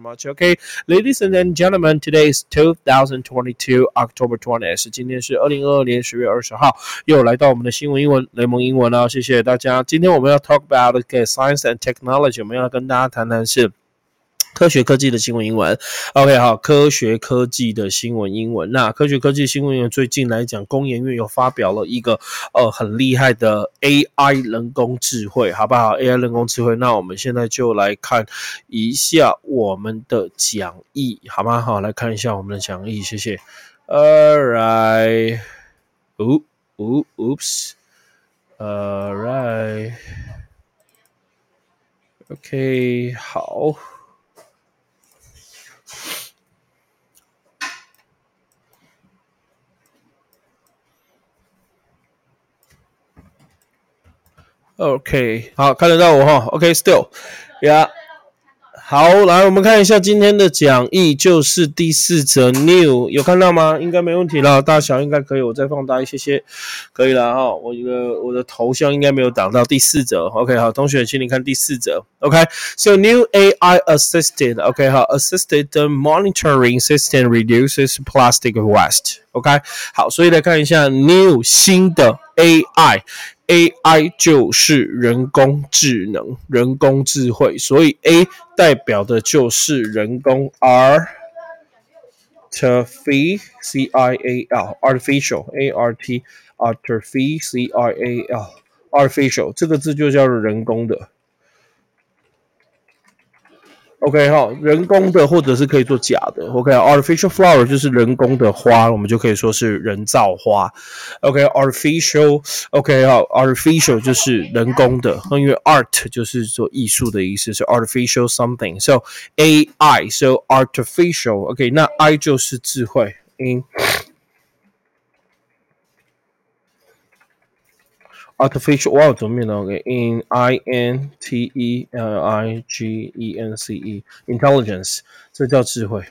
much. Okay, ladies and gentlemen, today is 2022 October 20th. 今天是二零二二年十月二十号，又来到我们的新闻英文雷蒙英文了。谢谢大家。今天我们要 talk about okay, science and technology，我们要跟大家谈谈是。 科学科技的新闻英文，OK，好，科学科技的新闻英文。那科学科技新闻英文最近来讲，工研院又发表了一个呃很厉害的 AI 人工智慧，好不好？AI 人工智慧。那我们现在就来看一下我们的讲义，好吗？好，来看一下我们的讲义，谢谢。All right，哦哦，Oops，All right，OK，好。OK，好，看得到我哈。OK，Still，Yeah，好，来，我们看一下今天的讲义，就是第四则 New，有看到吗？应该没问题了，大小应该可以，我再放大一些些，可以了哈。我一个我的头像应该没有挡到第四则。OK，好，同学，请你看第四则。OK，So new AI assisted，OK，好，assisted monitoring system reduces plastic waste。OK，好，所以来看一下 New 新的 AI。AI 就是人工智能、人工智慧，所以 A 代表的就是人工，artificial，C-I-A-L，artificial，A R T，artificial，C-I-A-L，artificial 这个字就叫做人工的。OK 哈，人工的或者是可以做假的。OK，artificial flower 就是人工的花，我们就可以说是人造花。OK，artificial，OK 哈，artificial 就是人工的，因为 art 就是做艺术的意思，是 artificial something。So AI，so artificial。OK，那 I 就是智慧。in artificial 哇，怎么念呢？OK，in I N T E L I G E N C E，intelligence，这叫智慧。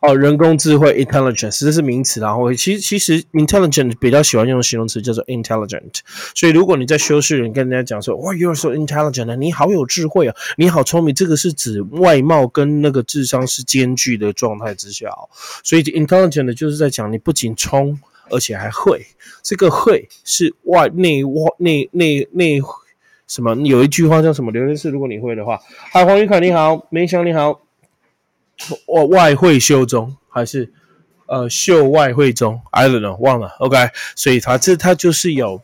哦，人工智慧 intelligence 这是名词，然后其实其实 intelligent 比较喜欢用形容词叫做 intelligent。所以如果你在修饰人跟人家讲说，哇，you are so intelligent，你好有智慧啊，你好聪明，这个是指外貌跟那个智商是兼具的状态之下哦。所以 intelligent 就是在讲你不仅聪。而且还会，这个会是外内外内内内什么？有一句话叫什么？刘律师，如果你会的话，嗨，黄宇凯你好，梅香你好，外外汇修中还是呃秀外汇中？I don't know，忘了。OK，所以它这它就是有。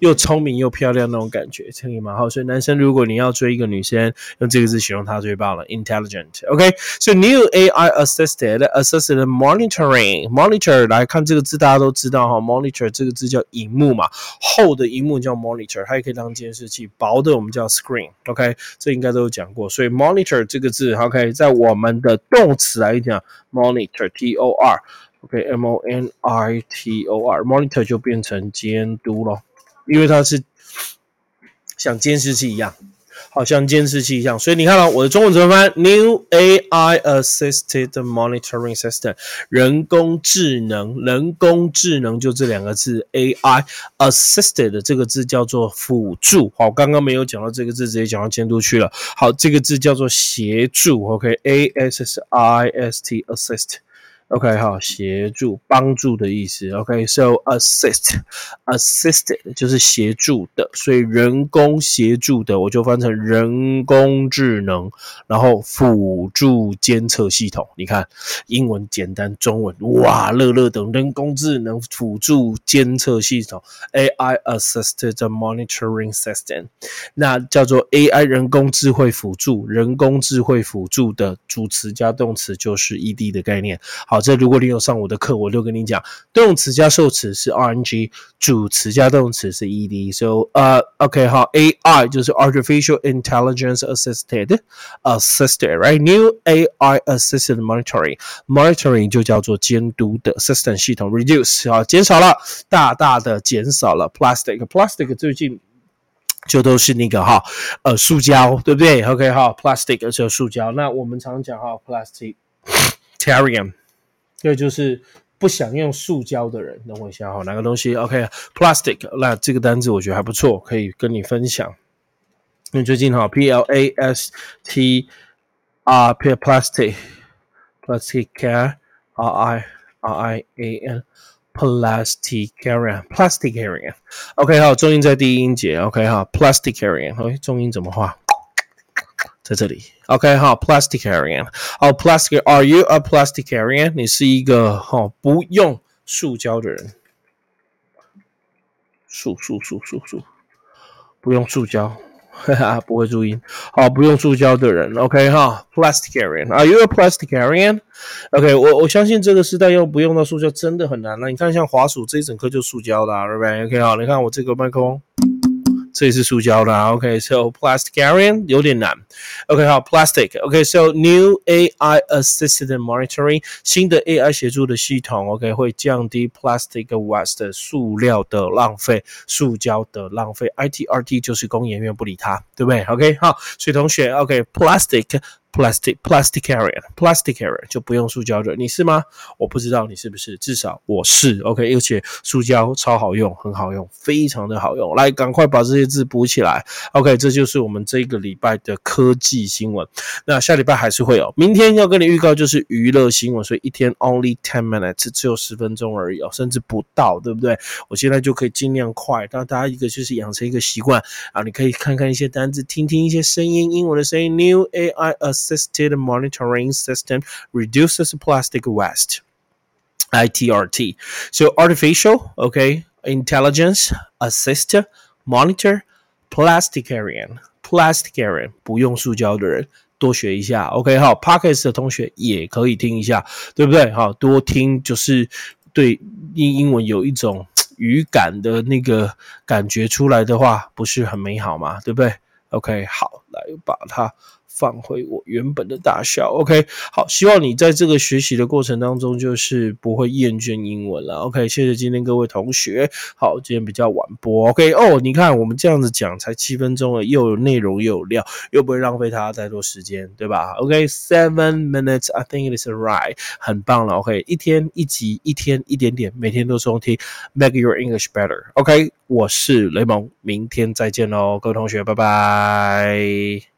又聪明又漂亮那种感觉，可以吗？好，所以男生如果你要追一个女生，用这个字形容她最棒了，intelligent。OK，so new AI assisted assisted monitoring monitor 来看这个字，大家都知道哈，monitor 这个字叫荧幕嘛，厚的荧幕叫 monitor，它也可以当监视器，薄的我们叫 screen。OK，这应该都有讲过，所以 monitor 这个字，OK，在我们的动词来讲，monitor，T O R，OK，M O N I T O R，monitor 就变成监督了。因为它是像监视器一样，好像监视器一样，所以你看到我的中文怎么翻？New AI assisted monitoring system，人工智能，人工智能就这两个字，AI assisted 这个字叫做辅助。好，刚刚没有讲到这个字，直接讲到监督去了。好，这个字叫做协助。OK，A S S I S T assist。OK，好，协助、帮助的意思。OK，so assist，assisted 就是协助的，所以人工协助的，我就翻成人工智能，然后辅助监测系统。你看，英文简单，中文哇，乐乐等人工智能辅助监测系统，AI assisted monitoring system，那叫做 AI 人工智慧辅助，人工智慧辅助的主词加动词就是 ED 的概念。好。好，这如果你有上我的课，我就跟你讲，动词加受词是 RNG，主词加动词是 ED。So，呃，OK，好，AI 就是 Artificial Intelligence Assisted，Assisted，right？New AI Assisted Monitoring，Monitoring 就叫做监督的 System 系统，Reduce 啊，减少了，大大的减少了 Plastic，Plastic 最近就都是那个哈，呃，塑胶，对不对？OK，好，Plastic 就是塑胶。那我们常讲哈，Plastic，Tarium。这就是不想用塑胶的人。等我一下哈，哪个东西？OK，plastic。那这个单字我觉得还不错，可以跟你分享。因为最近哈，P L A S T 啊，plastic，plastic，r i r i a n，plasticarian，plasticarian。OK，好，重音在第一音节。OK，好，plasticarian。OK，重音怎么画？在这里，OK 哈，plasticarian，好，plastic，Are you a plasticarian？你是一个哈不用塑胶的人，塑塑塑塑塑，不用塑胶，哈哈，不会注音，好，不用塑胶的人，OK 哈，plasticarian，Are you a plasticarian？OK，我我相信这个时代要不用到塑胶真的很难了。你看，像滑鼠这一整颗就塑胶的，对不对？OK 好，你看我这个麦克风。这也是塑胶的，OK，so plasticarian 有点难，OK 好，plastic，OK，so new AI assisted monitoring 新的 AI 协助的系统，OK 会降低 plastic waste 塑料的浪费，塑胶的浪费，ITRT 就是公演院不理它，对不对？OK 好，所以同学，OK，plastic。Plastic, plasticaria plasticaria 就不用塑胶的，你是吗？我不知道你是不是，至少我是。OK，而且塑胶超好用，很好用，非常的好用。来，赶快把这些字补起来。OK，这就是我们这个礼拜的科技新闻。那下礼拜还是会有，明天要跟你预告就是娱乐新闻，所以一天 only ten minutes，只有十分钟而已哦，甚至不到，对不对？我现在就可以尽量快，让大家一个就是养成一个习惯啊，你可以看看一些单字，听听一些声音，英文的声音。New AI as assisted monitoring system reduces plastic waste. ITRT. So artificial, okay, intelligence, assist, monitor, plasticarian, plasticarian 不用塑胶的人多学一下，OK 好 p o c k e t 的同学也可以听一下，对不对？好多听就是对英英文有一种语感的那个感觉出来的话，不是很美好嘛，对不对？OK 好，来把它。 放回我原本的大小，OK，好，希望你在这个学习的过程当中，就是不会厌倦英文了，OK，谢谢今天各位同学，好，今天比较晚播，OK，哦，你看我们这样子讲才七分钟了，又有内容又有料，又不会浪费大家太多时间，对吧？OK，seven minutes，I think it is right，很棒了，OK，一天一集，一天一点点，每天都收听，make your English better，OK，我是雷蒙，明天再见喽，各位同学，拜拜。